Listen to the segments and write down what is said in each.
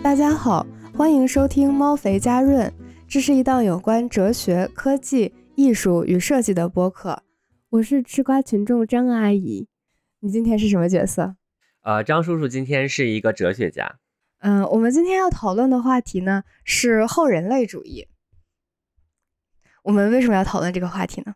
大家好，欢迎收听猫肥家润，这是一档有关哲学、科技、艺术与设计的播客。我是吃瓜群众张阿姨，你今天是什么角色？呃，张叔叔今天是一个哲学家。嗯，我们今天要讨论的话题呢是后人类主义。我们为什么要讨论这个话题呢？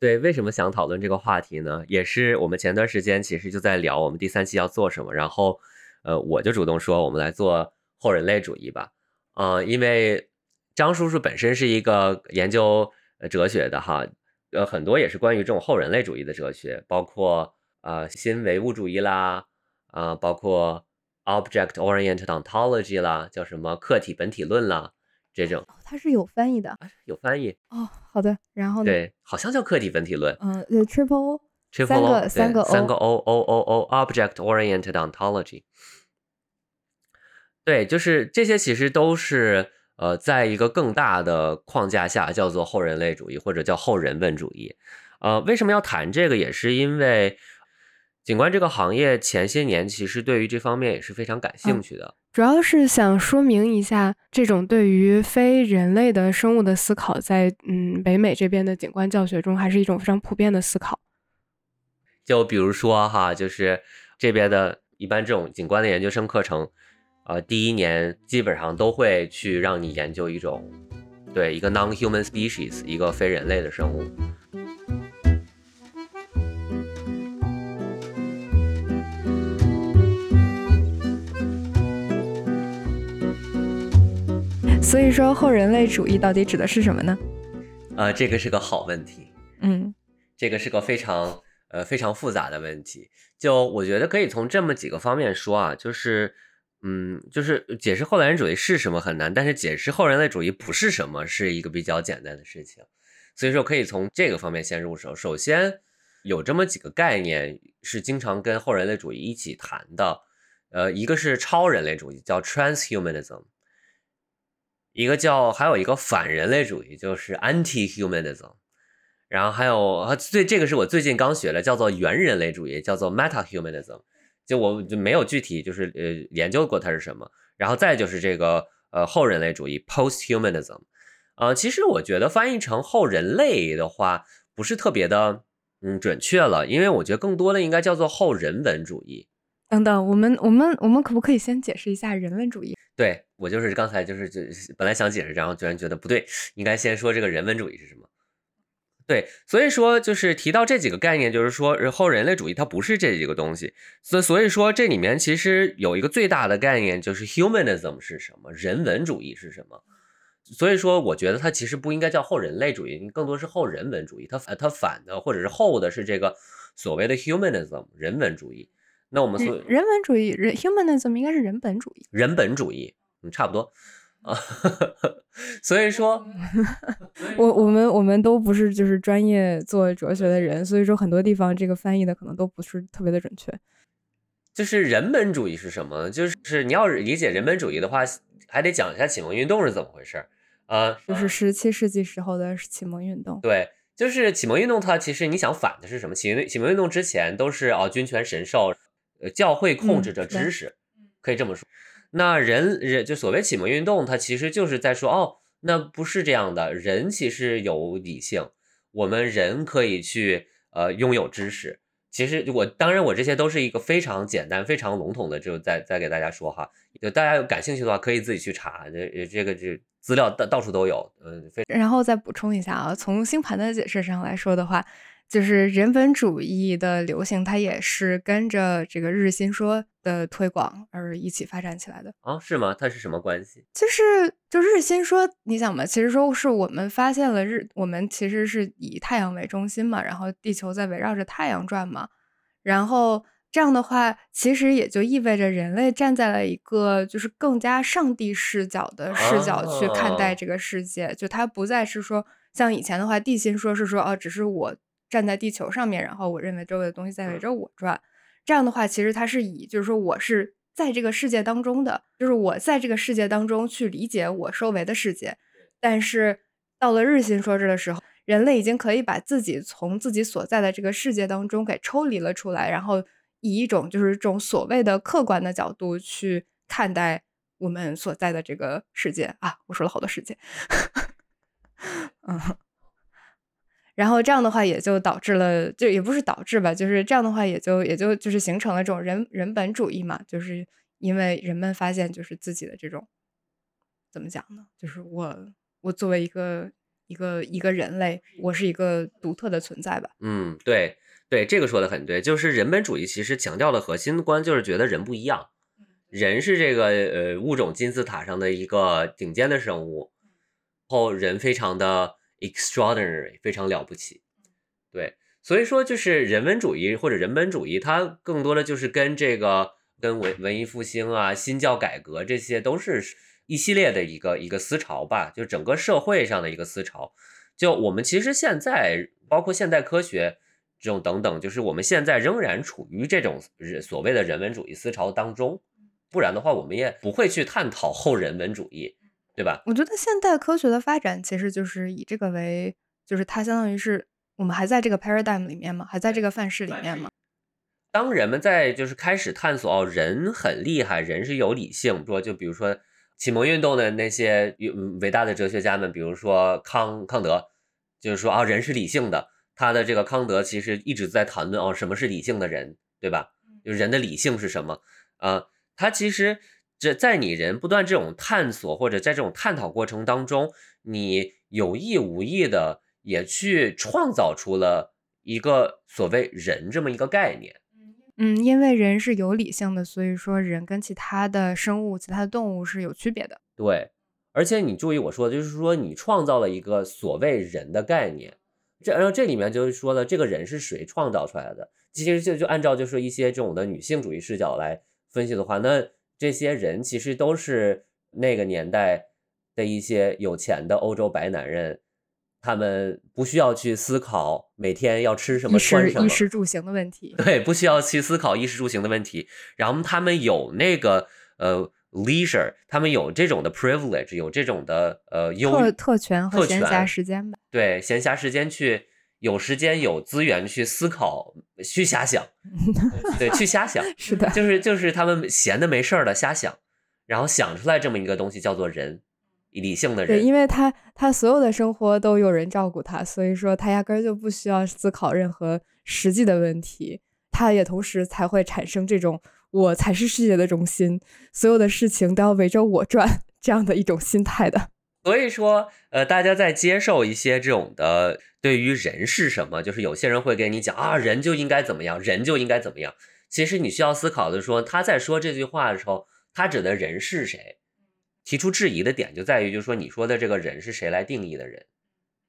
对，为什么想讨论这个话题呢？也是我们前段时间其实就在聊我们第三期要做什么，然后。呃，我就主动说，我们来做后人类主义吧。呃，因为张叔叔本身是一个研究哲学的哈，呃，很多也是关于这种后人类主义的哲学，包括呃新唯物主义啦，啊，包括 object-oriented ontology 啦，叫什么客体本体论啦，这种。它是有翻译的，有翻译。哦，好的。然后呢？对，好像叫客体本体论。嗯，triple。三个三个三个 o o o o object oriented ontology，对，就是这些其实都是呃，在一个更大的框架下叫做后人类主义或者叫后人文主义。呃，为什么要谈这个？也是因为，景观这个行业前些年其实对于这方面也是非常感兴趣的。主要是想说明一下，这种对于非人类的生物的思考，在嗯北美这边的景观教学中，还是一种非常普遍的思考。就比如说哈，就是这边的一般这种景观的研究生课程，呃，第一年基本上都会去让你研究一种，对一个 non-human species，一个非人类的生物。所以说，后人类主义到底指的是什么呢？呃，这个是个好问题。嗯，这个是个非常。呃，非常复杂的问题，就我觉得可以从这么几个方面说啊，就是，嗯，就是解释后来人主义是什么很难，但是解释后人类主义不是什么是一个比较简单的事情，所以说可以从这个方面先入手。首先有这么几个概念是经常跟后人类主义一起谈的，呃，一个是超人类主义，叫 transhumanism，一个叫还有一个反人类主义，就是 anti-humanism。然后还有，最这个是我最近刚学的，叫做原人类主义，叫做 metahumanism。就我就没有具体就是呃研究过它是什么。然后再就是这个呃后人类主义 posthumanism。呃，其实我觉得翻译成后人类的话不是特别的嗯准确了，因为我觉得更多的应该叫做后人文主义。等等，我们我们我们可不可以先解释一下人文主义？对我就是刚才就是就本来想解释，然后居然觉得不对，应该先说这个人文主义是什么。对，所以说就是提到这几个概念，就是说后人类主义它不是这几个东西，所所以说这里面其实有一个最大的概念，就是 humanism 是什么，人文主义是什么。所以说我觉得它其实不应该叫后人类主义，更多是后人文主义，它它反的或者是后的是这个所谓的 humanism 人文主义。那我们所人文主义人 humanism 应该是人本主义，人本主义，嗯，差不多。啊，所以说，我我们我们都不是就是专业做哲学的人，所以说很多地方这个翻译的可能都不是特别的准确。就是人本主义是什么？就是你要理解人本主义的话，还得讲一下启蒙运动是怎么回事啊？就是十七世纪时候的启蒙运动。对，就是启蒙运动，它其实你想反的是什么？启启蒙运动之前都是哦，君权神授，呃，教会控制着知识，可以这么说。那人人就所谓启蒙运动，它其实就是在说，哦，那不是这样的，人其实有理性，我们人可以去呃拥有知识。其实我当然我这些都是一个非常简单、非常笼统的，就再再给大家说哈，就大家有感兴趣的话可以自己去查，这这个这资料到到处都有，嗯，非。然后再补充一下啊，从星盘的解释上来说的话。就是人本主义的流行，它也是跟着这个日心说的推广而一起发展起来的啊？是吗？它是什么关系？就是就日心说，你想嘛，其实说是我们发现了日，我们其实是以太阳为中心嘛，然后地球在围绕着太阳转嘛，然后这样的话，其实也就意味着人类站在了一个就是更加上帝视角的视角去看待这个世界，就它不再是说像以前的话，地心说是说哦，只是我站在地球上面，然后我认为周围的东西在围着我转。这样的话，其实它是以就是说我是在这个世界当中的，就是我在这个世界当中去理解我周围的世界。但是到了日心说这的时候，人类已经可以把自己从自己所在的这个世界当中给抽离了出来，然后。以一种就是这种所谓的客观的角度去看待我们所在的这个世界啊，我说了好多世界，嗯，然后这样的话也就导致了，就也不是导致吧，就是这样的话也就也就就是形成了这种人人本主义嘛，就是因为人们发现就是自己的这种怎么讲呢？就是我我作为一个一个一个人类，我是一个独特的存在吧？嗯，对。对这个说的很对，就是人本主义其实强调的核心观就是觉得人不一样，人是这个呃物种金字塔上的一个顶尖的生物，后人非常的 extraordinary，非常了不起。对，所以说就是人文主义或者人本主义，它更多的就是跟这个跟文文艺复兴啊、新教改革这些都是一系列的一个一个思潮吧，就整个社会上的一个思潮。就我们其实现在包括现代科学。这种等等，就是我们现在仍然处于这种所谓的人文主义思潮当中，不然的话，我们也不会去探讨后人文主义，对吧？我觉得现代科学的发展其实就是以这个为，就是它相当于是我们还在这个 paradigm 里面嘛，还在这个范式里面嘛。当人们在就是开始探索哦，人很厉害，人是有理性，说就比如说启蒙运动的那些伟大的哲学家们，比如说康康德，就是说啊，人是理性的。他的这个康德其实一直在谈论哦，什么是理性的人，对吧？就人的理性是什么？啊，他其实这在你人不断这种探索或者在这种探讨过程当中，你有意无意的也去创造出了一个所谓人这么一个概念。嗯，因为人是有理性的，所以说人跟其他的生物、其他的动物是有区别的。对，而且你注意我说的，就是说你创造了一个所谓人的概念。这然后这里面就是说的这个人是谁创造出来的？其实就就按照就是一些这种的女性主义视角来分析的话，那这些人其实都是那个年代的一些有钱的欧洲白男人，他们不需要去思考每天要吃什么穿什么，衣食住行的问题。对，不需要去思考衣食住行的问题。然后他们有那个呃 leisure，他们有这种的 privilege，有这种的呃优特特权和闲暇时间吧。对，闲暇时间去有时间有资源去思考，去瞎想，对，去瞎想，是的，就是就是他们闲的没事儿的瞎想，然后想出来这么一个东西叫做人，理性的人。对，因为他他所有的生活都有人照顾他，所以说他压根儿就不需要思考任何实际的问题，他也同时才会产生这种我才是世界的中心，所有的事情都要围着我转 这样的一种心态的。所以说，呃，大家在接受一些这种的对于人是什么，就是有些人会给你讲啊，人就应该怎么样，人就应该怎么样。其实你需要思考的说，他在说这句话的时候，他指的人是谁？提出质疑的点就在于，就是说你说的这个人是谁来定义的人？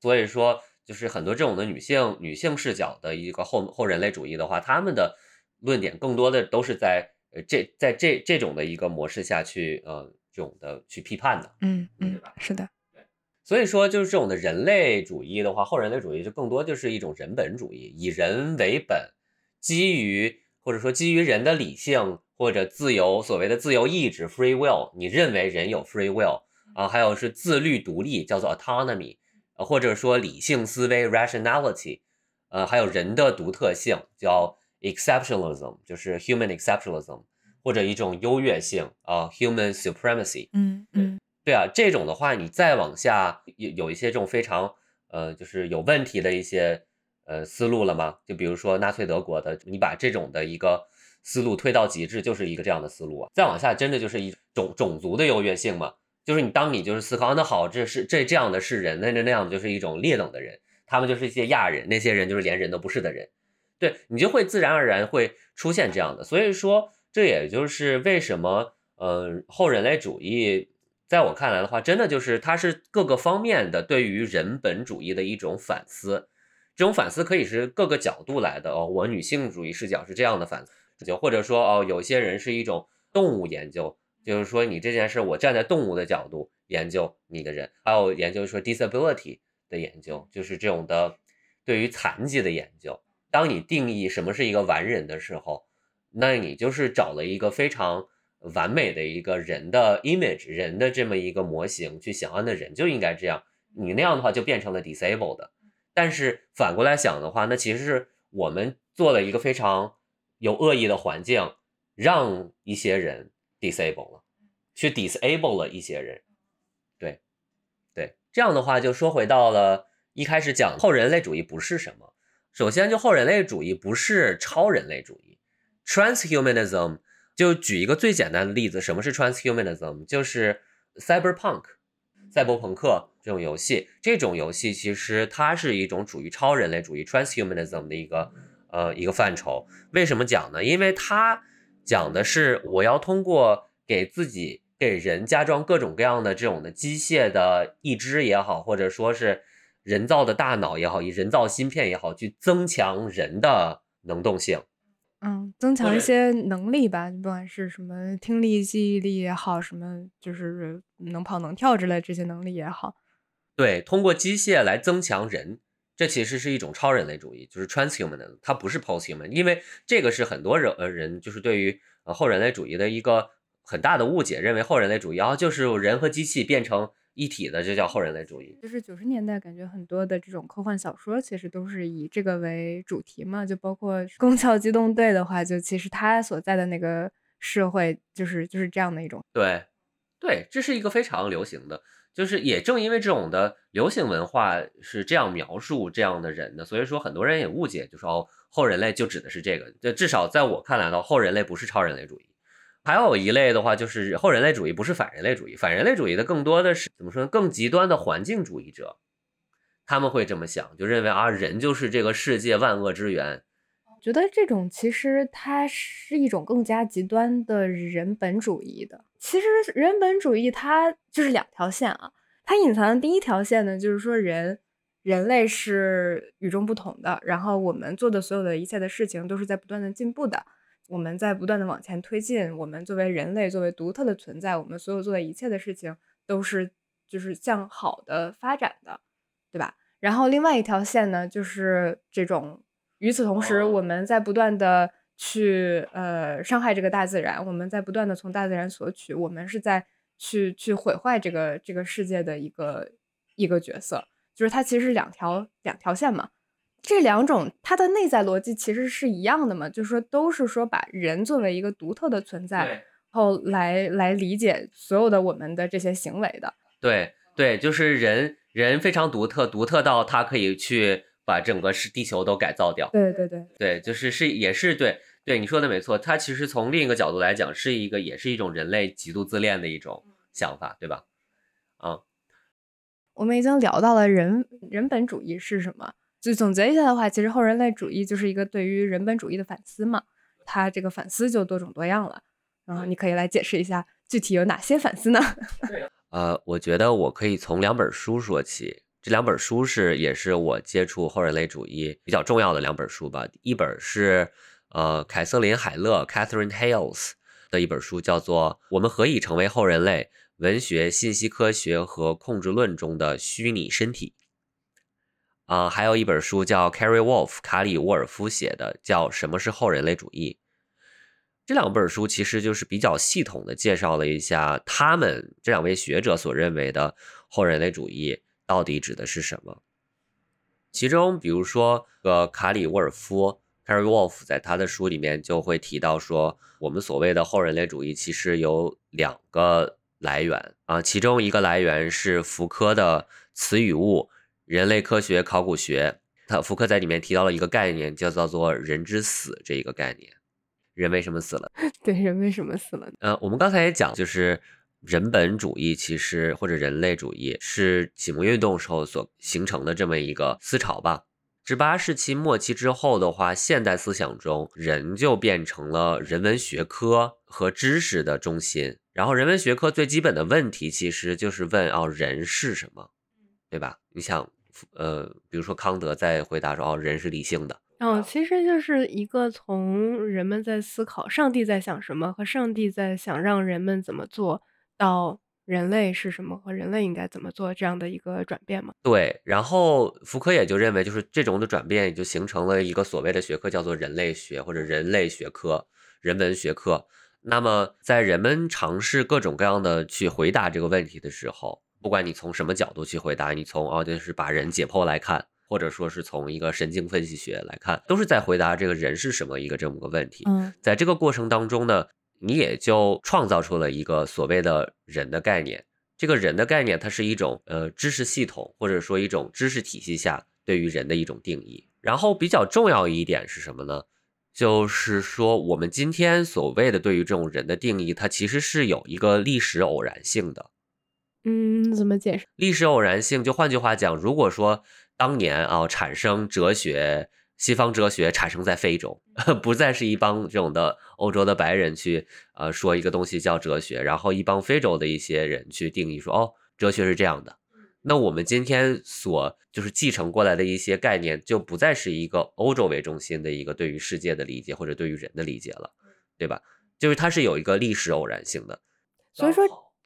所以说，就是很多这种的女性女性视角的一个后后人类主义的话，他们的论点更多的都是在呃这在这这种的一个模式下去，呃。这种的去批判的，嗯嗯，是的，对，所以说就是这种的人类主义的话，后人类主义就更多就是一种人本主义，以人为本，基于或者说基于人的理性或者自由，所谓的自由意志 （free will），你认为人有 free will 啊，还有是自律独立，叫做 autonomy，呃，或者说理性思维 （rationality），呃，还有人的独特性叫 exceptionalism，就是 human exceptionalism。或者一种优越性啊，human supremacy，嗯嗯，对啊，这种的话，你再往下有有一些这种非常呃，就是有问题的一些呃思路了吗？就比如说纳粹德国的，你把这种的一个思路推到极致，就是一个这样的思路啊。再往下，真的就是一种种族的优越性嘛？就是你当你就是思考，那好，这是这这样的是人，那那那样就是一种劣等的人，他们就是一些亚人，那些人就是连人都不是的人，对你就会自然而然会出现这样的，所以说。这也就是为什么，呃，后人类主义在我看来的话，真的就是它是各个方面的对于人本主义的一种反思。这种反思可以是各个角度来的哦。我女性主义视角是这样的反思，就或者说哦，有些人是一种动物研究，就是说你这件事，我站在动物的角度研究你的人，还有研究说 disability 的研究，就是这种的对于残疾的研究。当你定义什么是一个完人的时候，那你就是找了一个非常完美的一个人的 image，人的这么一个模型去想，那人就应该这样。你那样的话就变成了 disabled。但是反过来想的话，那其实是我们做了一个非常有恶意的环境，让一些人 disable 了，去 disable 了一些人。对，对，这样的话就说回到了一开始讲后人类主义不是什么。首先，就后人类主义不是超人类主义，transhumanism。就举一个最简单的例子，什么是 transhumanism？就是 cyberpunk，赛博朋克这种游戏。这种游戏其实它是一种属于超人类主义 transhumanism 的一个呃一个范畴。为什么讲呢？因为它讲的是我要通过给自己给人加装各种各样的这种的机械的义肢也好，或者说是。人造的大脑也好，以人造芯片也好，去增强人的能动性，嗯，增强一些能力吧，不管是什么听力、记忆力也好，什么就是能跑能跳之类这些能力也好，对，通过机械来增强人，这其实是一种超人类主义，就是 transhuman，它不是 posthuman，因为这个是很多人呃人就是对于呃后人类主义的一个很大的误解，认为后人类主义啊就是人和机器变成。一体的就叫后人类主义，就是九十年代感觉很多的这种科幻小说其实都是以这个为主题嘛，就包括《攻壳机动队》的话，就其实他所在的那个社会就是就是这样的一种。对，对，这是一个非常流行的，就是也正因为这种的流行文化是这样描述这样的人的，所以说很多人也误解，就说哦后人类就指的是这个，就至少在我看来呢，后人类不是超人类主义。还有一类的话，就是后人类主义，不是反人类主义。反人类主义的更多的是怎么说呢？更极端的环境主义者，他们会这么想，就认为啊，人就是这个世界万恶之源。觉得这种其实它是一种更加极端的人本主义的。其实人本主义它就是两条线啊，它隐藏的第一条线呢，就是说人人类是与众不同的，然后我们做的所有的一切的事情都是在不断的进步的。我们在不断的往前推进，我们作为人类，作为独特的存在，我们所有做的一切的事情都是就是向好的发展的，对吧？然后另外一条线呢，就是这种与此同时，我们在不断的去呃伤害这个大自然，我们在不断的从大自然索取，我们是在去去毁坏这个这个世界的一个一个角色，就是它其实是两条两条线嘛。这两种它的内在逻辑其实是一样的嘛，就是说都是说把人作为一个独特的存在，然后来来理解所有的我们的这些行为的。对对，就是人人非常独特，独特到他可以去把整个是地球都改造掉。对对对对，就是是也是对对你说的没错，它其实从另一个角度来讲是一个也是一种人类极度自恋的一种想法，对吧？啊，我们已经聊到了人人本主义是什么。就总结一下的话，其实后人类主义就是一个对于人本主义的反思嘛。它这个反思就多种多样了。然后你可以来解释一下具体有哪些反思呢？呃，我觉得我可以从两本书说起。这两本书是也是我接触后人类主义比较重要的两本书吧。一本是呃凯瑟琳海勒 （Catherine Hales） 的一本书，叫做《我们何以成为后人类：文学、信息科学和控制论中的虚拟身体》。啊，还有一本书叫 Carrie Wolf 卡里沃尔夫写的，叫《什么是后人类主义》。这两本书其实就是比较系统的介绍了一下他们这两位学者所认为的后人类主义到底指的是什么。其中，比如说，呃，卡里沃尔夫 Carrie Wolf 在他的书里面就会提到说，我们所谓的后人类主义其实有两个来源啊，其中一个来源是福柯的词语物。人类科学考古学，他福克在里面提到了一个概念，叫叫做“人之死”这一个概念。人为什么死了？对，人为什么死了？呃，我们刚才也讲，就是人本主义，其实或者人类主义是启蒙运动时候所形成的这么一个思潮吧。十八世纪末期之后的话，现代思想中人就变成了人文学科和知识的中心。然后，人文学科最基本的问题其实就是问：哦，人是什么？对吧？你想。呃，比如说康德在回答说，哦，人是理性的，哦，其实就是一个从人们在思考上帝在想什么和上帝在想让人们怎么做到人类是什么和人类应该怎么做这样的一个转变嘛。对，然后福柯也就认为，就是这种的转变也就形成了一个所谓的学科，叫做人类学或者人类学科、人文学科。那么在人们尝试各种各样的去回答这个问题的时候，不管你从什么角度去回答，你从哦就是把人解剖来看。或者说是从一个神经分析学来看，都是在回答这个人是什么一个这么个问题。嗯，在这个过程当中呢，你也就创造出了一个所谓的人的概念。这个人的概念，它是一种呃知识系统，或者说一种知识体系下对于人的一种定义。然后比较重要一点是什么呢？就是说我们今天所谓的对于这种人的定义，它其实是有一个历史偶然性的。嗯，怎么解释？历史偶然性，就换句话讲，如果说。当年啊，产生哲学，西方哲学产生在非洲，不再是一帮这种的欧洲的白人去呃说一个东西叫哲学，然后一帮非洲的一些人去定义说哦，哲学是这样的。那我们今天所就是继承过来的一些概念，就不再是一个欧洲为中心的一个对于世界的理解或者对于人的理解了，对吧？就是它是有一个历史偶然性的，所以说。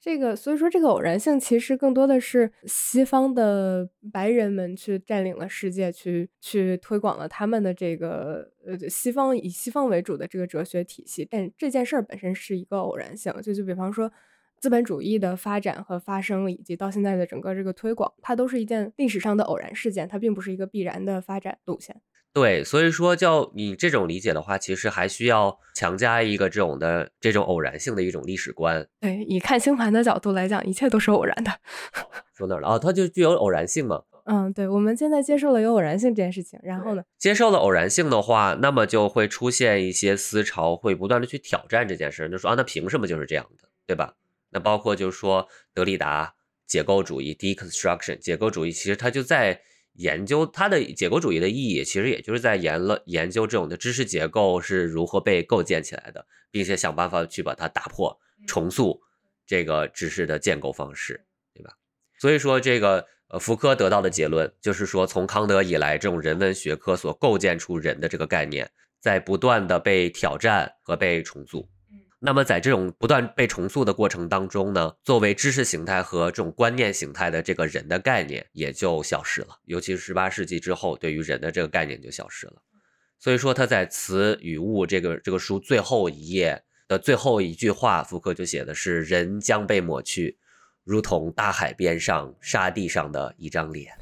这个，所以说这个偶然性其实更多的是西方的白人们去占领了世界，去去推广了他们的这个呃西方以西方为主的这个哲学体系。但这件事儿本身是一个偶然性，就就比方说资本主义的发展和发生，以及到现在的整个这个推广，它都是一件历史上的偶然事件，它并不是一个必然的发展路线。对，所以说，叫你这种理解的话，其实还需要强加一个这种的这种偶然性的一种历史观。对，以看星盘的角度来讲，一切都是偶然的。说哪儿了啊？它就具有偶然性嘛？嗯，对，我们现在接受了有偶然性这件事情，然后呢？接受了偶然性的话，那么就会出现一些思潮，会不断的去挑战这件事。就说啊，那凭什么就是这样的，对吧？那包括就是说德里达解构主义 （deconstruction），解构主义其实它就在。研究它的解构主义的意义，其实也就是在研了研究这种的知识结构是如何被构建起来的，并且想办法去把它打破、重塑这个知识的建构方式，对吧？所以说，这个呃，福柯得到的结论就是说，从康德以来，这种人文学科所构建出人的这个概念，在不断的被挑战和被重塑。那么，在这种不断被重塑的过程当中呢，作为知识形态和这种观念形态的这个人的概念也就消失了。尤其是十八世纪之后，对于人的这个概念就消失了。所以说，他在《词与物》这个这个书最后一页的最后一句话，福柯就写的是：“人将被抹去，如同大海边上沙地上的一张脸。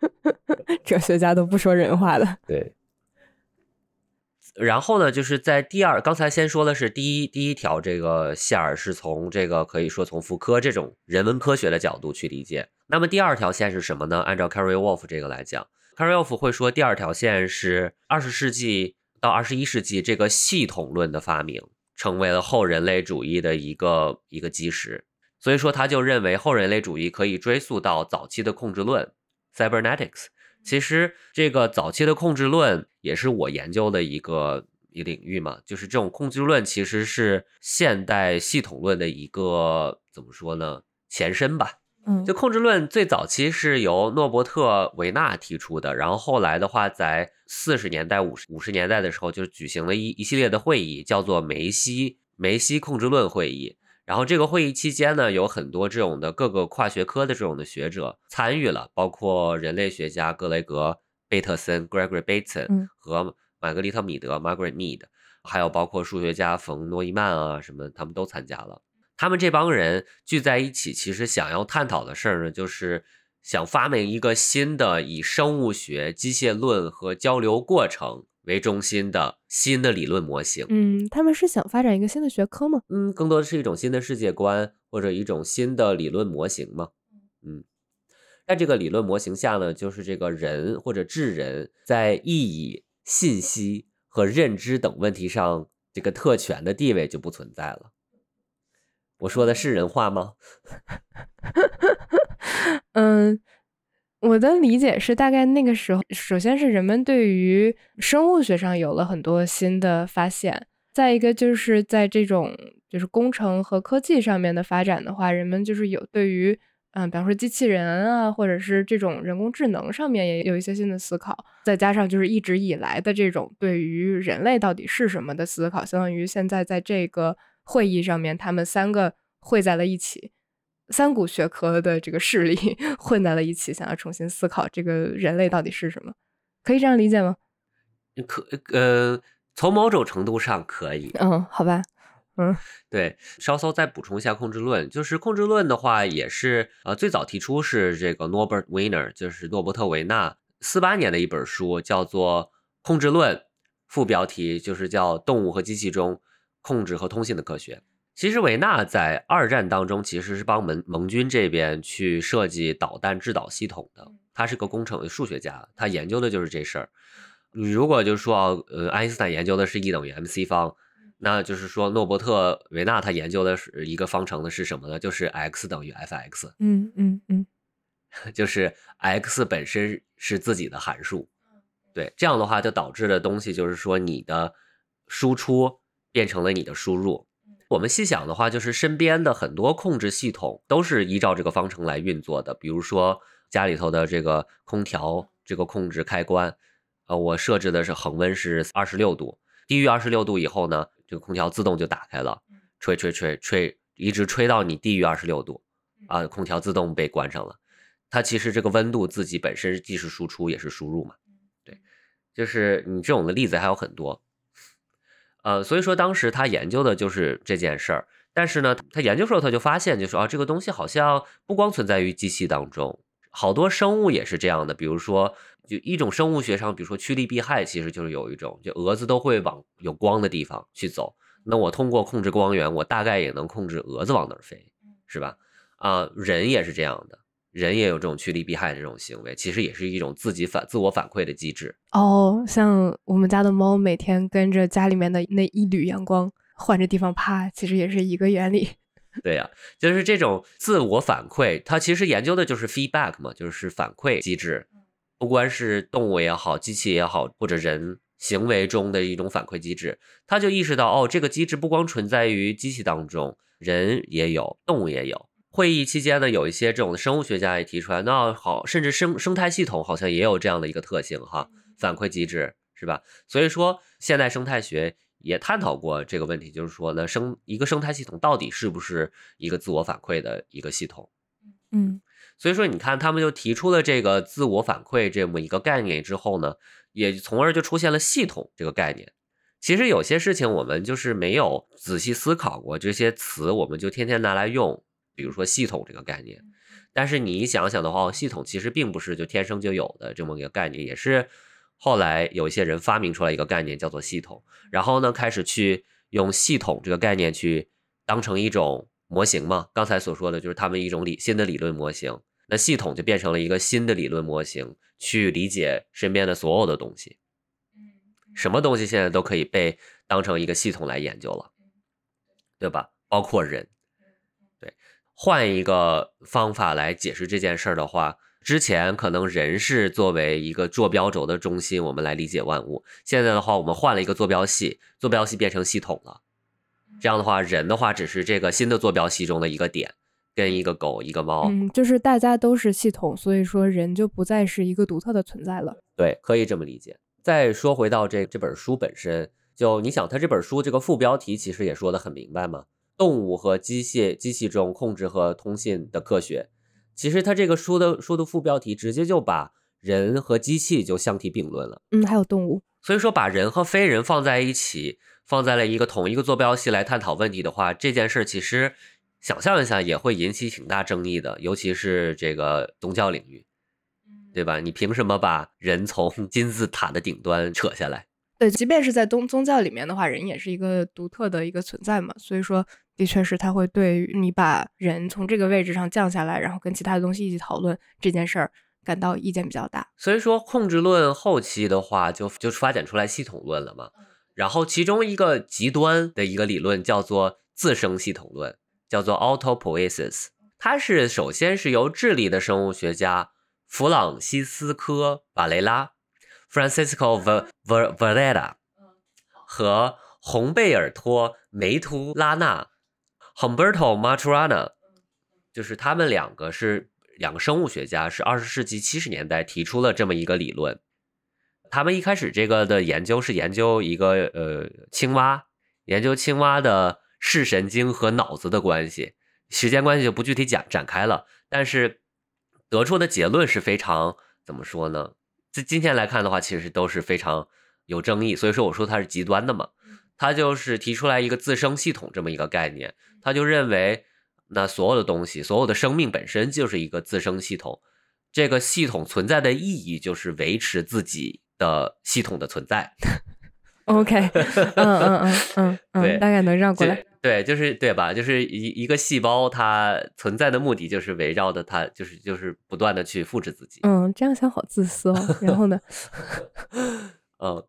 ”哲学家都不说人话了。对。然后呢，就是在第二，刚才先说的是第一第一条这个线儿，是从这个可以说从福柯这种人文科学的角度去理解。那么第二条线是什么呢？按照 Carry Wolf 这个来讲，Carry Wolf 会说第二条线是二十世纪到二十一世纪这个系统论的发明，成为了后人类主义的一个一个基石。所以说他就认为后人类主义可以追溯到早期的控制论 Cybernetics。其实这个早期的控制论也是我研究的一个一个领域嘛，就是这种控制论其实是现代系统论的一个怎么说呢前身吧。嗯，就控制论最早期是由诺伯特维纳提出的，然后后来的话在四十年代五十五十年代的时候就举行了一一系列的会议，叫做梅西梅西控制论会议。然后这个会议期间呢，有很多这种的各个跨学科的这种的学者参与了，包括人类学家格雷格贝特森 （Gregory Bateson） 和玛格丽特米德 （Margaret Mead），还有包括数学家冯诺依曼啊什么，他们都参加了。他们这帮人聚在一起，其实想要探讨的事儿呢，就是想发明一个新的以生物学、机械论和交流过程。为中心的新的理论模型，嗯，他们是想发展一个新的学科吗？嗯，更多的是一种新的世界观或者一种新的理论模型吗？嗯，在这个理论模型下呢，就是这个人或者智人在意义、信息和认知等问题上，这个特权的地位就不存在了。我说的是人话吗？嗯。我的理解是，大概那个时候，首先是人们对于生物学上有了很多新的发现，再一个就是在这种就是工程和科技上面的发展的话，人们就是有对于嗯，比方说机器人啊，或者是这种人工智能上面也有一些新的思考，再加上就是一直以来的这种对于人类到底是什么的思考，相当于现在在这个会议上面，他们三个汇在了一起，三股学科的这个势力 混在了一起，想要重新思考这个人类到底是什么，可以这样理解吗？可呃，从某种程度上可以。嗯，好吧。嗯，对，稍稍再补充一下控制论，就是控制论的话，也是呃最早提出是这个 Norbert Wiener，就是诺伯特维纳四八年的一本书，叫做《控制论》，副标题就是叫《动物和机器中控制和通信的科学》。其实维纳在二战当中其实是帮盟盟军这边去设计导弹制导系统的，他是个工程数学家，他研究的就是这事儿。你如果就是说呃，爱因斯坦研究的是 E 等于 mc 方。那就是说，诺伯特维纳他研究的是一个方程的是什么呢？就是 x 等于 f(x)。嗯嗯嗯，就是 x 本身是自己的函数。对，这样的话就导致的东西就是说，你的输出变成了你的输入。我们细想的话，就是身边的很多控制系统都是依照这个方程来运作的。比如说家里头的这个空调这个控制开关，呃，我设置的是恒温是二十六度，低于二十六度以后呢？这个空调自动就打开了，吹吹吹吹，一直吹到你低于二十六度，啊，空调自动被关上了。它其实这个温度自己本身既是输出也是输入嘛，对，就是你这种的例子还有很多，呃，所以说当时他研究的就是这件事儿。但是呢，他研究时候他就发现，就说啊，这个东西好像不光存在于机器当中，好多生物也是这样的，比如说。就一种生物学上，比如说趋利避害，其实就是有一种，就蛾子都会往有光的地方去走。那我通过控制光源，我大概也能控制蛾子往哪儿飞，是吧？啊，人也是这样的，人也有这种趋利避害的这种行为，其实也是一种自己反自我反馈的机制。哦，像我们家的猫每天跟着家里面的那一缕阳光换着地方趴，其实也是一个原理。对呀，就是这种自我反馈，它其实研究的就是 feedback 嘛，就是反馈机制。不管是动物也好，机器也好，或者人行为中的一种反馈机制，他就意识到，哦，这个机制不光存在于机器当中，人也有，动物也有。会议期间呢，有一些这种生物学家也提出来，那好，甚至生生态系统好像也有这样的一个特性，哈，反馈机制是吧？所以说，现代生态学也探讨过这个问题，就是说呢，生一个生态系统到底是不是一个自我反馈的一个系统？嗯。所以说，你看，他们就提出了这个自我反馈这么一个概念之后呢，也从而就出现了系统这个概念。其实有些事情我们就是没有仔细思考过，这些词我们就天天拿来用，比如说系统这个概念。但是你一想想的话，系统其实并不是就天生就有的这么一个概念，也是后来有一些人发明出来一个概念叫做系统，然后呢开始去用系统这个概念去当成一种模型嘛。刚才所说的就是他们一种理新的理论模型。那系统就变成了一个新的理论模型，去理解身边的所有的东西。什么东西现在都可以被当成一个系统来研究了，对吧？包括人。对，换一个方法来解释这件事儿的话，之前可能人是作为一个坐标轴的中心，我们来理解万物。现在的话，我们换了一个坐标系，坐标系变成系统了。这样的话，人的话只是这个新的坐标系中的一个点。跟一个狗，一个猫，嗯，就是大家都是系统，所以说人就不再是一个独特的存在了。对，可以这么理解。再说回到这这本书本身，就你想，它这本书这个副标题其实也说的很明白嘛，动物和机械机器中控制和通信的科学。其实他这个书的书的副标题直接就把人和机器就相提并论了。嗯，还有动物，所以说把人和非人放在一起，放在了一个同一个坐标系来探讨问题的话，这件事其实。想象一下也会引起挺大争议的，尤其是这个宗教领域，对吧？你凭什么把人从金字塔的顶端扯下来？对，即便是在宗宗教里面的话，人也是一个独特的一个存在嘛。所以说，的确是他会对你把人从这个位置上降下来，然后跟其他的东西一起讨论这件事儿，感到意见比较大。所以说，控制论后期的话，就就发展出来系统论了嘛。然后其中一个极端的一个理论叫做自生系统论。叫做 autopoiesis，它是首先是由智利的生物学家弗朗西斯科·瓦雷拉 （Francisco Varela） 和洪贝尔托·梅图拉纳 （Humberto Maturana） 就是他们两个是两个生物学家，是二十世纪七十年代提出了这么一个理论。他们一开始这个的研究是研究一个呃青蛙，研究青蛙的视神经和脑子的关系，时间关系就不具体讲展开了。但是得出的结论是非常怎么说呢？在今天来看的话，其实都是非常有争议。所以说我说它是极端的嘛，他就是提出来一个自生系统这么一个概念，他就认为那所有的东西，所有的生命本身就是一个自生系统，这个系统存在的意义就是维持自己。的系统的存在，OK，嗯嗯嗯嗯嗯，大概能绕过来。对，就是对吧？就是一一个细胞，它存在的目的就是围绕着它，就是就是不断的去复制自己。嗯，这样想好自私哦。然后呢？嗯，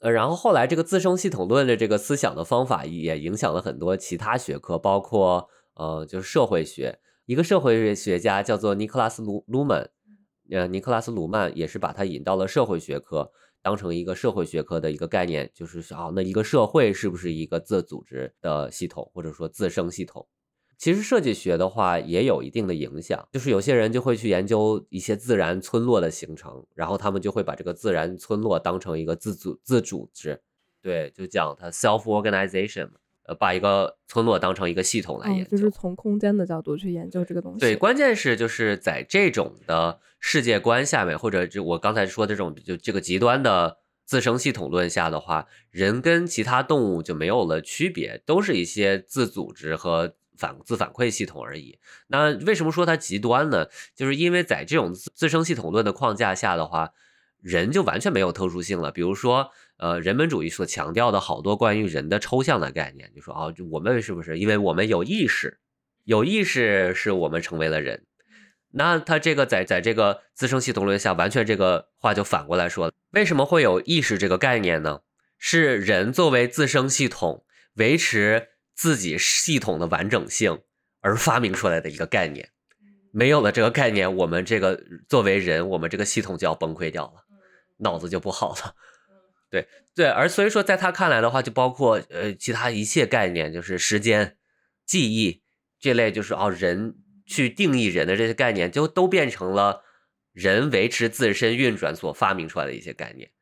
呃，然后后来这个自生系统论的这个思想的方法也影响了很多其他学科，包括呃，就是社会学。一个社会学家叫做尼克拉斯卢卢曼。呃，尼克拉斯·鲁曼也是把他引到了社会学科，当成一个社会学科的一个概念，就是说，啊，那一个社会是不是一个自组织的系统，或者说自生系统？其实设计学的话也有一定的影响，就是有些人就会去研究一些自然村落的形成，然后他们就会把这个自然村落当成一个自组自组织，对，就讲它 self organization。把一个村落当成一个系统来研究，就是从空间的角度去研究这个东西。对，关键是就是在这种的世界观下面，或者就我刚才说的这种就这个极端的自生系统论下的话，人跟其他动物就没有了区别，都是一些自组织和反自反馈系统而已。那为什么说它极端呢？就是因为在这种自生系统论的框架下的话，人就完全没有特殊性了。比如说。呃，人本主义所强调的好多关于人的抽象的概念，就说啊，就我们是不是因为我们有意识，有意识是我们成为了人？那他这个在在这个自生系统论下，完全这个话就反过来说了，为什么会有意识这个概念呢？是人作为自生系统维持自己系统的完整性而发明出来的一个概念。没有了这个概念，我们这个作为人，我们这个系统就要崩溃掉了，脑子就不好了。对对，而所以说，在他看来的话，就包括呃其他一切概念，就是时间、记忆这类，就是哦人去定义人的这些概念，就都变成了人维持自身运转所发明出来的一些概念，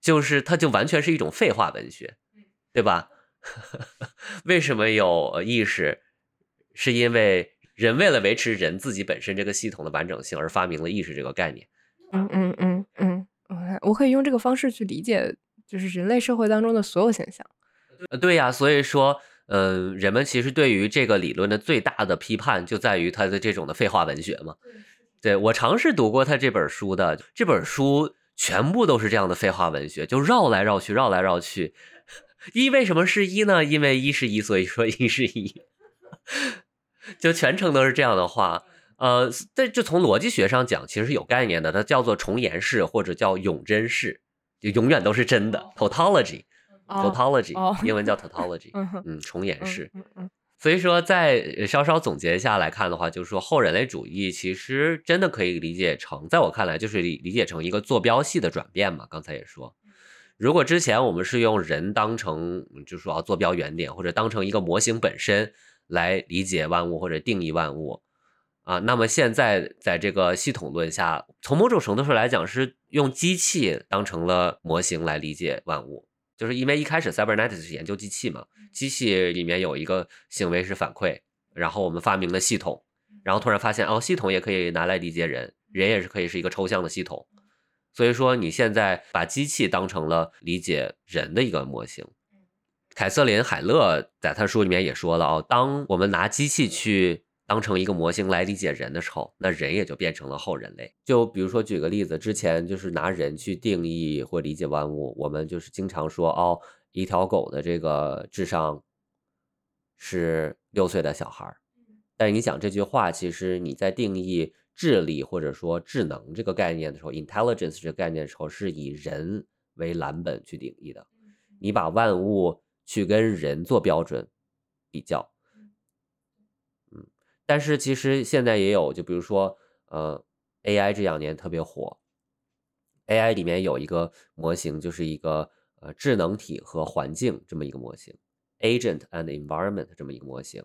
就是它就完全是一种废话文学，对吧？为什么有意识？是因为人为了维持人自己本身这个系统的完整性而发明了意识这个概念。嗯嗯嗯嗯。我可以用这个方式去理解，就是人类社会当中的所有现象。呃，对呀，所以说，嗯，人们其实对于这个理论的最大的批判就在于他的这种的废话文学嘛。对我尝试读过他这本书的，这本书全部都是这样的废话文学，就绕来绕去，绕来绕去。一为什么是一呢？因为一是一，所以说一是一，就全程都是这样的话。呃，这就从逻辑学上讲，其实是有概念的，它叫做重言式或者叫永真式，就永远都是真的。tautology，tautology，英文叫 tautology，嗯，重言式。所以说，在稍稍总结一下来看的话，就是说后人类主义其实真的可以理解成，在我看来就是理理解成一个坐标系的转变嘛。刚才也说，如果之前我们是用人当成，就是说坐标原点，或者当成一个模型本身来理解万物或者定义万物。啊，那么现在在这个系统论下，从某种程度上来讲，是用机器当成了模型来理解万物，就是因为一开始 cybernetics 是研究机器嘛，机器里面有一个行为是反馈，然后我们发明了系统，然后突然发现哦，系统也可以拿来理解人，人也是可以是一个抽象的系统，所以说你现在把机器当成了理解人的一个模型。凯瑟琳海勒在他书里面也说了哦，当我们拿机器去。当成一个模型来理解人的时候，那人也就变成了后人类。就比如说举个例子，之前就是拿人去定义或理解万物，我们就是经常说哦，一条狗的这个智商是六岁的小孩儿。但你想这句话，其实你在定义智力或者说智能这个概念的时候，intelligence 这个概念的时候，是以人为蓝本去定义的。你把万物去跟人做标准比较。但是其实现在也有，就比如说，呃，AI 这两年特别火，AI 里面有一个模型，就是一个呃智能体和环境这么一个模型，agent and environment 这么一个模型，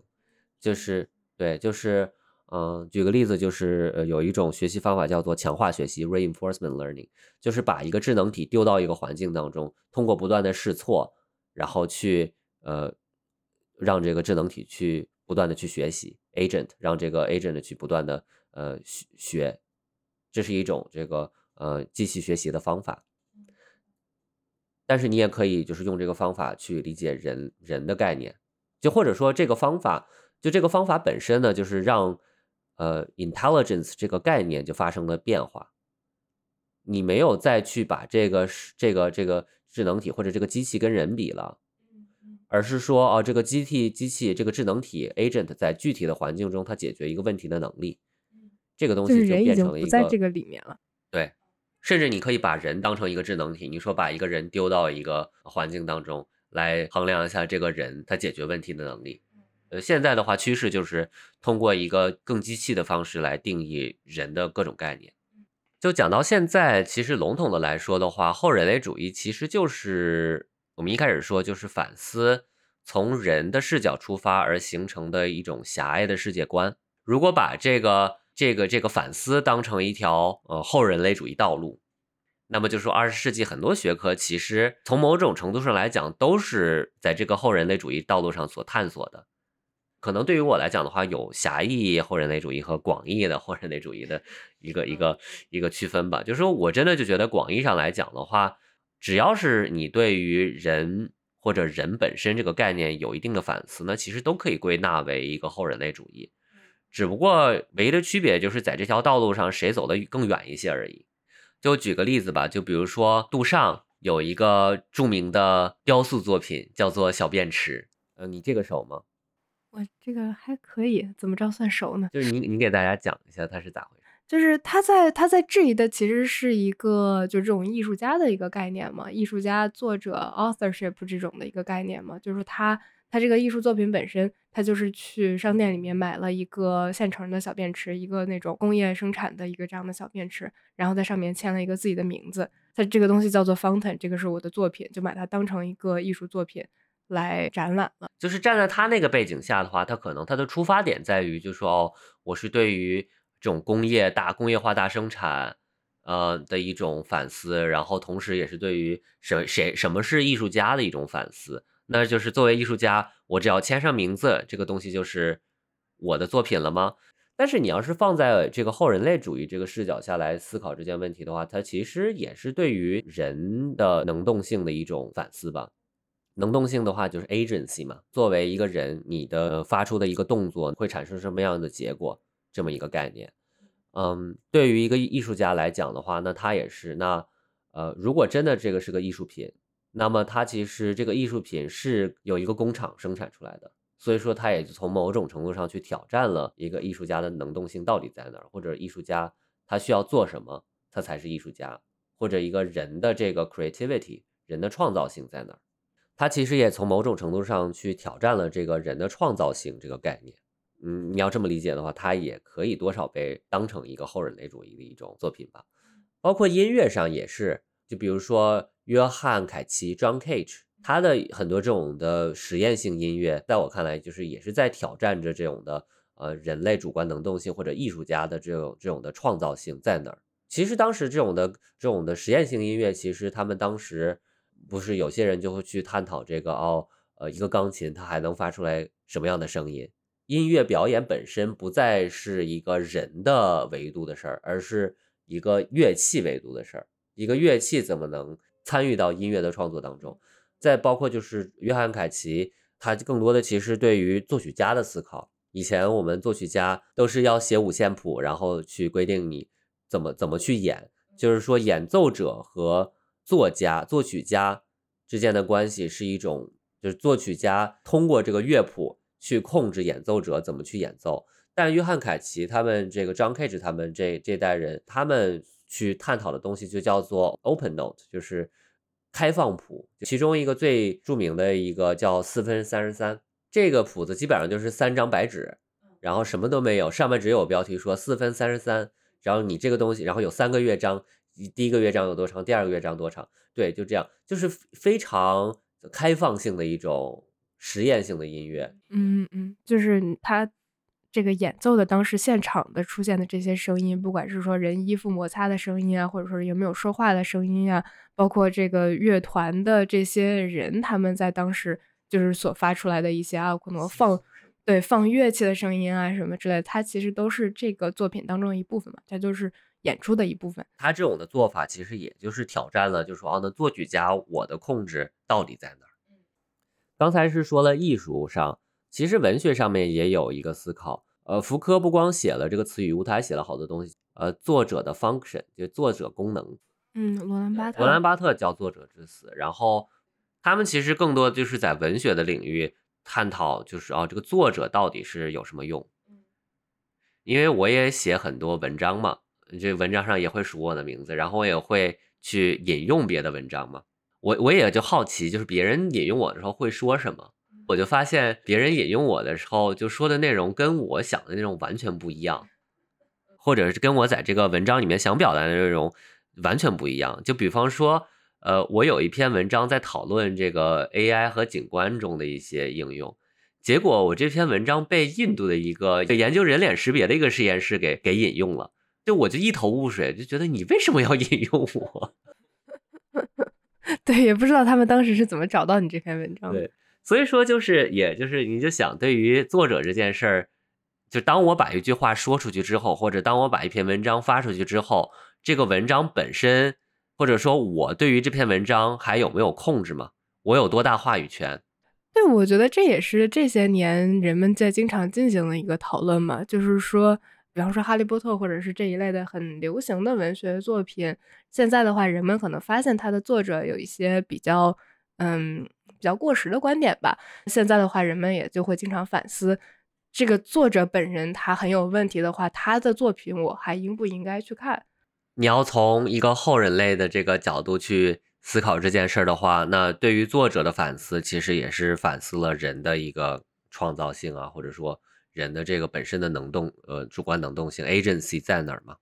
就是对，就是嗯，举个例子，就是呃，有一种学习方法叫做强化学习 （reinforcement learning），就是把一个智能体丢到一个环境当中，通过不断的试错，然后去呃让这个智能体去不断的去学习 agent，让这个 agent 去不断的呃学，这是一种这个呃机器学习的方法。但是你也可以就是用这个方法去理解人人的概念，就或者说这个方法，就这个方法本身呢，就是让呃 intelligence 这个概念就发生了变化。你没有再去把这个这个这个智能体或者这个机器跟人比了，而是说哦，这个机器机器这个智能体 agent 在具体的环境中它解决一个问题的能力，这个东西就变成了一个不在这个里面了。对。甚至你可以把人当成一个智能体，你说把一个人丢到一个环境当中来衡量一下这个人他解决问题的能力。呃，现在的话趋势就是通过一个更机器的方式来定义人的各种概念。就讲到现在，其实笼统的来说的话，后人类主义其实就是我们一开始说就是反思从人的视角出发而形成的一种狭隘的世界观。如果把这个这个这个反思当成一条呃后人类主义道路，那么就说二十世纪很多学科其实从某种程度上来讲都是在这个后人类主义道路上所探索的。可能对于我来讲的话，有狭义后人类主义和广义的后人类主义的一个一个一个区分吧。就是说我真的就觉得广义上来讲的话，只要是你对于人或者人本身这个概念有一定的反思，那其实都可以归纳为一个后人类主义。只不过唯一的区别就是在这条道路上谁走的更远一些而已。就举个例子吧，就比如说杜尚有一个著名的雕塑作品叫做《小便池》，呃，你这个熟吗？我这个还可以，怎么着算熟呢？就是你你给大家讲一下它是咋回事？就是他在他在质疑的其实是一个就这种艺术家的一个概念嘛，艺术家作者 authorship 这种的一个概念嘛，就是他。他这个艺术作品本身，他就是去商店里面买了一个现成的小便池，一个那种工业生产的一个这样的小便池，然后在上面签了一个自己的名字。他这个东西叫做 fountain，这个是我的作品，就把它当成一个艺术作品来展览了。就是站在他那个背景下的话，他可能他的出发点在于，就说哦，我是对于这种工业大工业化大生产，呃的一种反思，然后同时也是对于什谁什么是艺术家的一种反思。那就是作为艺术家，我只要签上名字，这个东西就是我的作品了吗？但是你要是放在这个后人类主义这个视角下来思考这件问题的话，它其实也是对于人的能动性的一种反思吧。能动性的话就是 agency 嘛，作为一个人，你的发出的一个动作会产生什么样的结果，这么一个概念。嗯，对于一个艺术家来讲的话，那他也是那呃，如果真的这个是个艺术品。那么它其实这个艺术品是有一个工厂生产出来的，所以说他也就从某种程度上去挑战了一个艺术家的能动性到底在哪儿，或者艺术家他需要做什么，他才是艺术家，或者一个人的这个 creativity 人的创造性在哪儿，他其实也从某种程度上去挑战了这个人的创造性这个概念。嗯，你要这么理解的话，它也可以多少被当成一个后人类主义的一种作品吧，包括音乐上也是，就比如说。约翰·凯奇 （John Cage） 他的很多这种的实验性音乐，在我看来，就是也是在挑战着这种的呃人类主观能动性或者艺术家的这种这种的创造性在哪儿。其实当时这种的这种的实验性音乐，其实他们当时不是有些人就会去探讨这个哦，呃，一个钢琴它还能发出来什么样的声音？音乐表演本身不再是一个人的维度的事儿，而是一个乐器维度的事儿。一个乐器怎么能？参与到音乐的创作当中，再包括就是约翰凯奇，他更多的其实对于作曲家的思考。以前我们作曲家都是要写五线谱，然后去规定你怎么怎么去演，就是说演奏者和作家、作曲家之间的关系是一种，就是作曲家通过这个乐谱去控制演奏者怎么去演奏。但约翰凯奇他们这个张 Cage 他们这这代人，他们。去探讨的东西就叫做 open note，就是开放谱。其中一个最著名的一个叫四分三十三，这个谱子基本上就是三张白纸，然后什么都没有，上面只有标题说四分三十三，然后你这个东西，然后有三个乐章，第一个乐章有多长，第二个乐章多长，对，就这样，就是非常开放性的一种实验性的音乐。嗯嗯，就是他。这个演奏的当时现场的出现的这些声音，不管是说人衣服摩擦的声音啊，或者说有没有说话的声音啊，包括这个乐团的这些人他们在当时就是所发出来的一些啊，可能放对放乐器的声音啊什么之类的，它其实都是这个作品当中的一部分嘛，它就是演出的一部分。他这种的做法其实也就是挑战了，就说哦，那作曲家我的控制到底在哪儿？刚才是说了艺术上。其实文学上面也有一个思考，呃，福柯不光写了这个词语他还，写了好多东西，呃，作者的 function 就作者功能，嗯，罗兰巴特，罗兰巴特叫作者之死，然后他们其实更多就是在文学的领域探讨，就是哦，这个作者到底是有什么用？因为我也写很多文章嘛，这文章上也会署我的名字，然后我也会去引用别的文章嘛，我我也就好奇，就是别人引用我的时候会说什么。我就发现别人引用我的时候，就说的内容跟我想的内容完全不一样，或者是跟我在这个文章里面想表达的内容完全不一样。就比方说，呃，我有一篇文章在讨论这个 AI 和景观中的一些应用，结果我这篇文章被印度的一个研究人脸识别的一个实验室给给引用了，就我就一头雾水，就觉得你为什么要引用我？对，也不知道他们当时是怎么找到你这篇文章的。所以说，就是，也就是，你就想，对于作者这件事儿，就当我把一句话说出去之后，或者当我把一篇文章发出去之后，这个文章本身，或者说我对于这篇文章还有没有控制吗？我有多大话语权？对，我觉得这也是这些年人们在经常进行的一个讨论嘛，就是说，比方说《哈利波特》或者是这一类的很流行的文学作品，现在的话，人们可能发现它的作者有一些比较，嗯。比较过时的观点吧。现在的话，人们也就会经常反思，这个作者本人他很有问题的话，他的作品我还应不应该去看？你要从一个后人类的这个角度去思考这件事的话，那对于作者的反思，其实也是反思了人的一个创造性啊，或者说人的这个本身的能动，呃，主观能动性 agency 在哪儿嘛？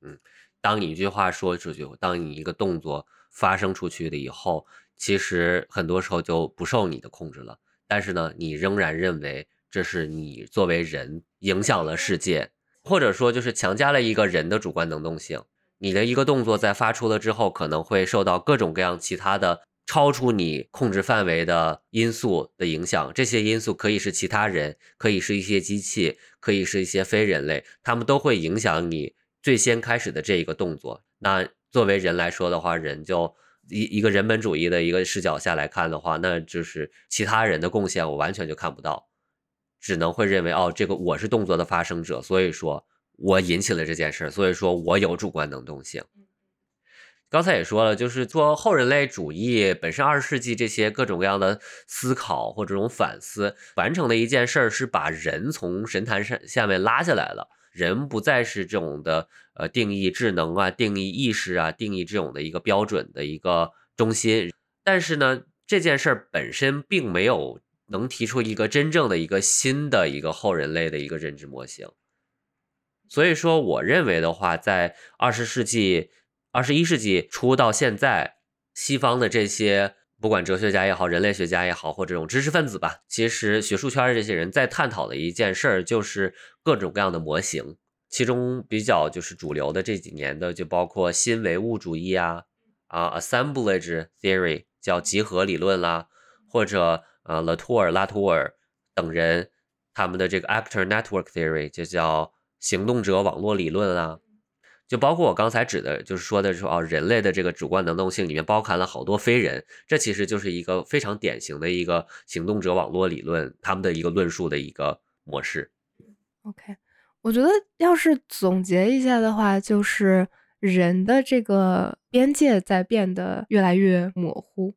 嗯，当你一句话说出去，当你一个动作发生出去了以后。其实很多时候就不受你的控制了，但是呢，你仍然认为这是你作为人影响了世界，或者说就是强加了一个人的主观能动性。你的一个动作在发出了之后，可能会受到各种各样其他的超出你控制范围的因素的影响。这些因素可以是其他人，可以是一些机器，可以是一些非人类，他们都会影响你最先开始的这一个动作。那作为人来说的话，人就。一一个人本主义的一个视角下来看的话，那就是其他人的贡献我完全就看不到，只能会认为哦，这个我是动作的发生者，所以说我引起了这件事，所以说我有主观能动性。刚才也说了，就是做后人类主义本身，二十世纪这些各种各样的思考或这种反思完成的一件事儿，是把人从神坛上下面拉下来了。人不再是这种的，呃，定义智能啊，定义意识啊，定义这种的一个标准的一个中心。但是呢，这件事儿本身并没有能提出一个真正的一个新的一个后人类的一个认知模型。所以说，我认为的话，在二十世纪、二十一世纪初到现在，西方的这些。不管哲学家也好，人类学家也好，或这种知识分子吧，其实学术圈的这些人在探讨的一件事儿，就是各种各样的模型。其中比较就是主流的这几年的，就包括新唯物主义啊，啊，assemblage theory 叫集合理论啦，或者呃，拉图尔、拉图尔等人他们的这个 actor network theory 就叫行动者网络理论啦。就包括我刚才指的，就是说的说哦，人类的这个主观能动性里面包含了好多非人，这其实就是一个非常典型的一个行动者网络理论，他们的一个论述的一个模式。OK，我觉得要是总结一下的话，就是人的这个边界在变得越来越模糊。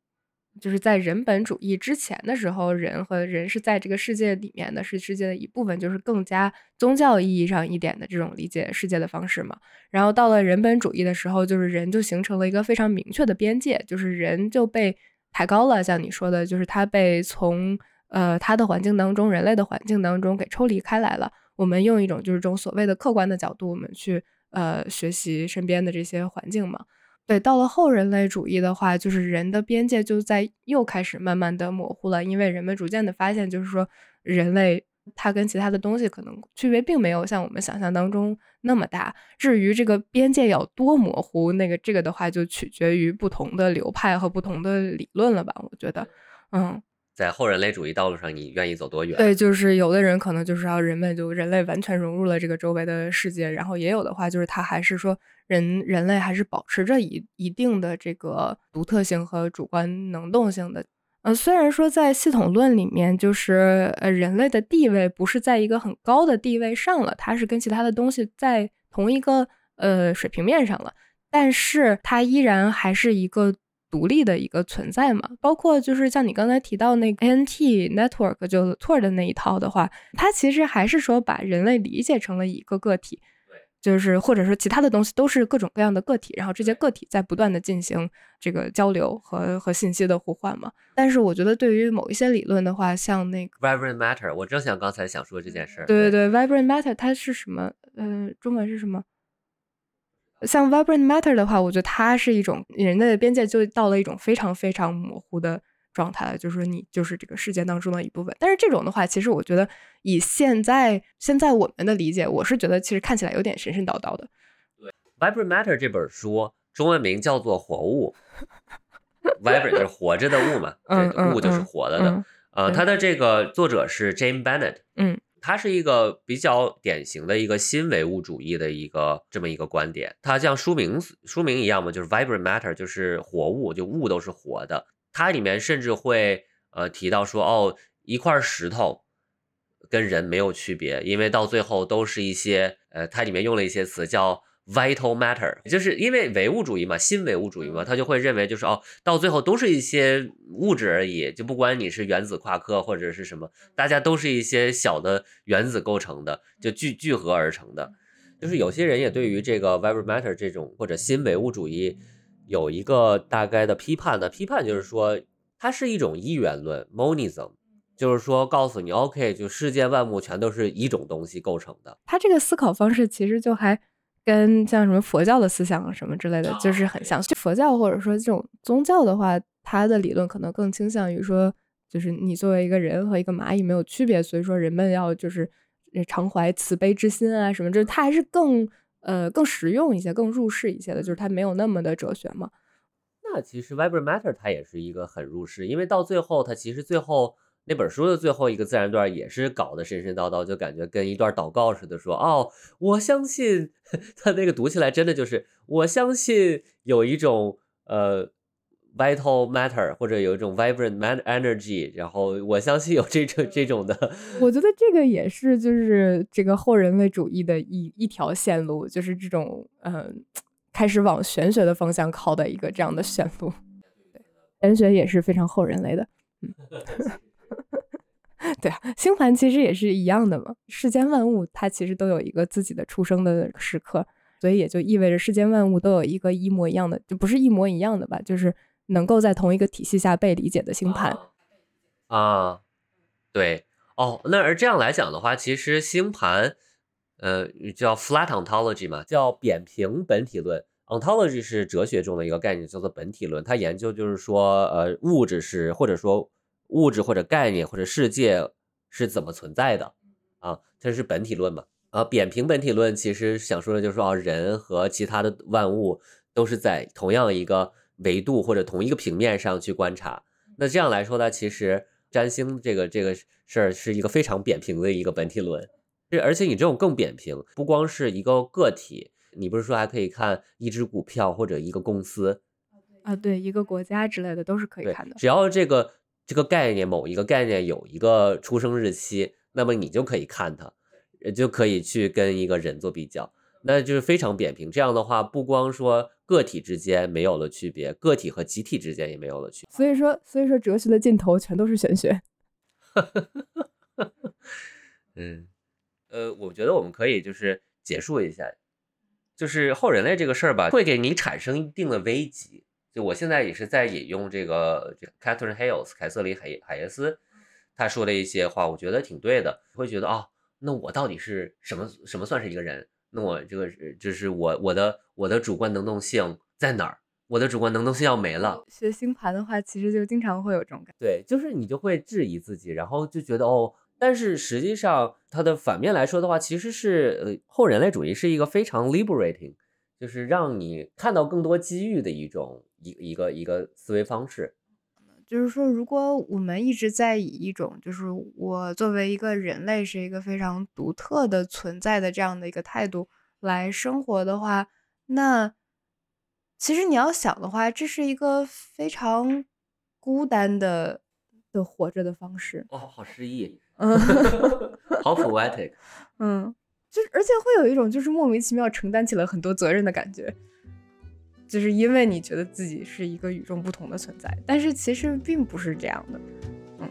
就是在人本主义之前的时候，人和人是在这个世界里面的，是世界的一部分，就是更加宗教意义上一点的这种理解世界的方式嘛。然后到了人本主义的时候，就是人就形成了一个非常明确的边界，就是人就被抬高了。像你说的，就是他被从呃他的环境当中，人类的环境当中给抽离开来了。我们用一种就是这种所谓的客观的角度，我们去呃学习身边的这些环境嘛。对，到了后人类主义的话，就是人的边界就在又开始慢慢的模糊了，因为人们逐渐的发现，就是说人类它跟其他的东西可能区别并没有像我们想象当中那么大。至于这个边界有多模糊，那个这个的话就取决于不同的流派和不同的理论了吧？我觉得，嗯。在后人类主义道路上，你愿意走多远？对，就是有的人可能就是要人们就人类完全融入了这个周围的世界，然后也有的话就是他还是说人人类还是保持着一一定的这个独特性和主观能动性的。呃，虽然说在系统论里面，就是呃人类的地位不是在一个很高的地位上了，它是跟其他的东西在同一个呃水平面上了，但是它依然还是一个。独立的一个存在嘛，包括就是像你刚才提到那个 ANT network 就 Tor 的那一套的话，它其实还是说把人类理解成了一个个体，就是或者说其他的东西都是各种各样的个体，然后这些个体在不断的进行这个交流和和信息的互换嘛。但是我觉得对于某一些理论的话，像那个 Vibrant Matter，我正想刚才想说这件事儿。对对对，Vibrant Matter 它是什么？嗯，中文是什么？像 vibrant matter 的话，我觉得它是一种人类的边界就到了一种非常非常模糊的状态了，就是说你就是这个世界当中的一部分。但是这种的话，其实我觉得以现在现在我们的理解，我是觉得其实看起来有点神神叨叨的。对，vibrant matter 这本书中文名叫做活物，vibrant 就是活着的物嘛，这物就是活了的。呃，它的这个作者是 Jane Bennett，嗯。它是一个比较典型的一个新唯物主义的一个这么一个观点，它像书名书名一样嘛，就是 vibrant matter，就是活物，就物都是活的。它里面甚至会呃提到说，哦，一块石头跟人没有区别，因为到最后都是一些呃，它里面用了一些词叫。Vital matter，就是因为唯物主义嘛，新唯物主义嘛，他就会认为就是哦，到最后都是一些物质而已，就不管你是原子夸克或者是什么，大家都是一些小的原子构成的，就聚聚合而成的。就是有些人也对于这个 vital matter 这种或者新唯物主义有一个大概的批判的批判，就是说它是一种一元论 monism，就是说告诉你 OK，就世界万物全都是一种东西构成的。他这个思考方式其实就还。跟像什么佛教的思想什么之类的，就是很像。佛教或者说这种宗教的话，它的理论可能更倾向于说，就是你作为一个人和一个蚂蚁没有区别，所以说人们要就是常怀慈悲之心啊什么，就是它还是更呃更实用一些、更入世一些的，就是它没有那么的哲学嘛。那其实 Vibrant Matter 它也是一个很入世，因为到最后它其实最后。那本书的最后一个自然段也是搞得神神叨叨，就感觉跟一段祷告似的，说哦，我相信 他那个读起来真的就是我相信有一种呃 vital matter 或者有一种 vibrant man energy，然后我相信有这种这种的。我觉得这个也是就是这个后人类主义的一一条线路，就是这种嗯开始往玄学的方向靠的一个这样的 线路。玄学也是非常后人类的，嗯。对啊，星盘其实也是一样的嘛。世间万物它其实都有一个自己的出生的时刻，所以也就意味着世间万物都有一个一模一样的，就不是一模一样的吧，就是能够在同一个体系下被理解的星盘。啊，对哦，那而这样来讲的话，其实星盘，呃，叫 flat ontology 嘛，叫扁平本体论。ontology 是哲学中的一个概念，叫做本体论。它研究就是说，呃，物质是或者说。物质或者概念或者世界是怎么存在的啊？这是本体论嘛？啊，扁平本体论其实想说的就是说，人和其他的万物都是在同样一个维度或者同一个平面上去观察。那这样来说呢，其实占星这个这个事儿是一个非常扁平的一个本体论。这而且你这种更扁平，不光是一个个体，你不是说还可以看一只股票或者一个公司啊？对，一个国家之类的都是可以看的。只要这个。这个概念，某一个概念有一个出生日期，那么你就可以看它，就可以去跟一个人做比较，那就是非常扁平。这样的话，不光说个体之间没有了区别，个体和集体之间也没有了区别。所以说，所以说哲学的尽头全都是玄学。嗯，呃，我觉得我们可以就是结束一下，就是后人类这个事儿吧，会给你产生一定的危机。就我现在也是在引用这个 Catherine Hales 凯瑟琳海海耶斯，他说的一些话，我觉得挺对的。会觉得啊，那我到底是什么什么算是一个人？那我这个就是我我的我的主观能动性在哪儿？我的主观能动性要没了。学星盘的话，其实就经常会有这种感。对，就是你就会质疑自己，然后就觉得哦，但是实际上它的反面来说的话，其实是呃后人类主义是一个非常 liberating，就是让你看到更多机遇的一种一一个一个思维方式。就是说，如果我们一直在以一种就是我作为一个人类是一个非常独特的存在的这样的一个态度来生活的话，那其实你要想的话，这是一个非常孤单的的活着的方式。哦，好诗意，嗯，好 poetic，嗯，就是而且会有一种就是莫名其妙承担起了很多责任的感觉。就是因为你觉得自己是一个与众不同的存在，但是其实并不是这样的。嗯，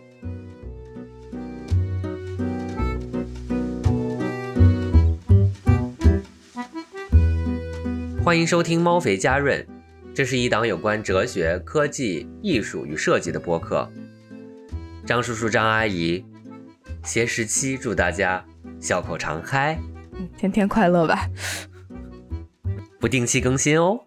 欢迎收听猫肥家润，这是一档有关哲学、科技、艺术与设计的播客。张叔叔、张阿姨，携十七祝大家笑口常开，天天快乐吧！不定期更新哦。